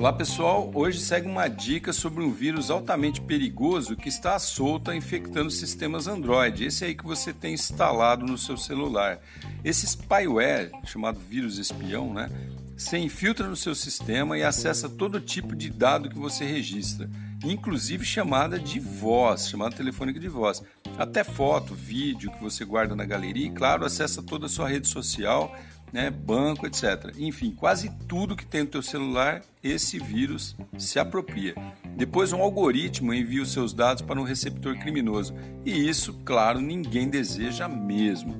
Olá pessoal, hoje segue uma dica sobre um vírus altamente perigoso que está solto infectando sistemas Android. Esse aí que você tem instalado no seu celular. Esse spyware, chamado vírus espião, né? Você infiltra no seu sistema e acessa todo tipo de dado que você registra, inclusive chamada de voz, chamada telefônica de voz. Até foto, vídeo que você guarda na galeria e, claro, acessa toda a sua rede social né, banco, etc. Enfim, quase tudo que tem no teu celular, esse vírus se apropria. Depois um algoritmo envia os seus dados para um receptor criminoso. E isso, claro, ninguém deseja mesmo.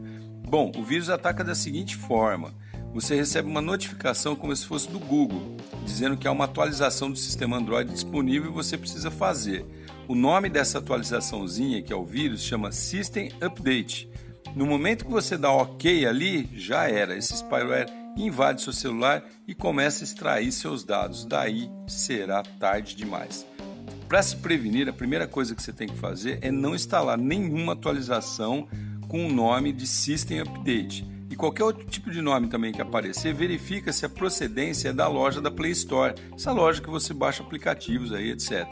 Bom, o vírus ataca da seguinte forma: você recebe uma notificação como se fosse do Google, dizendo que há uma atualização do sistema Android disponível e você precisa fazer. O nome dessa atualizaçãozinha, que é o vírus, chama System Update. No momento que você dá OK ali, já era. Esse spyware invade seu celular e começa a extrair seus dados. Daí será tarde demais. Para se prevenir, a primeira coisa que você tem que fazer é não instalar nenhuma atualização com o nome de System Update. E qualquer outro tipo de nome também que aparecer, verifica se a procedência é da loja da Play Store, essa loja que você baixa aplicativos aí, etc.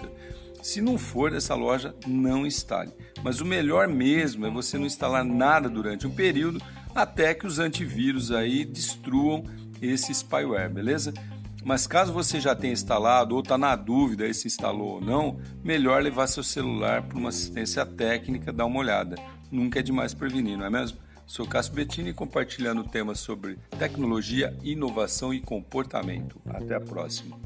Se não for dessa loja, não instale. Mas o melhor mesmo é você não instalar nada durante um período até que os antivírus aí destruam esse spyware, beleza? Mas caso você já tenha instalado ou está na dúvida se instalou ou não, melhor levar seu celular para uma assistência técnica, dar uma olhada. Nunca é demais prevenir, não é mesmo? Sou Cássio Bettini compartilhando temas sobre tecnologia, inovação e comportamento. Até a próxima.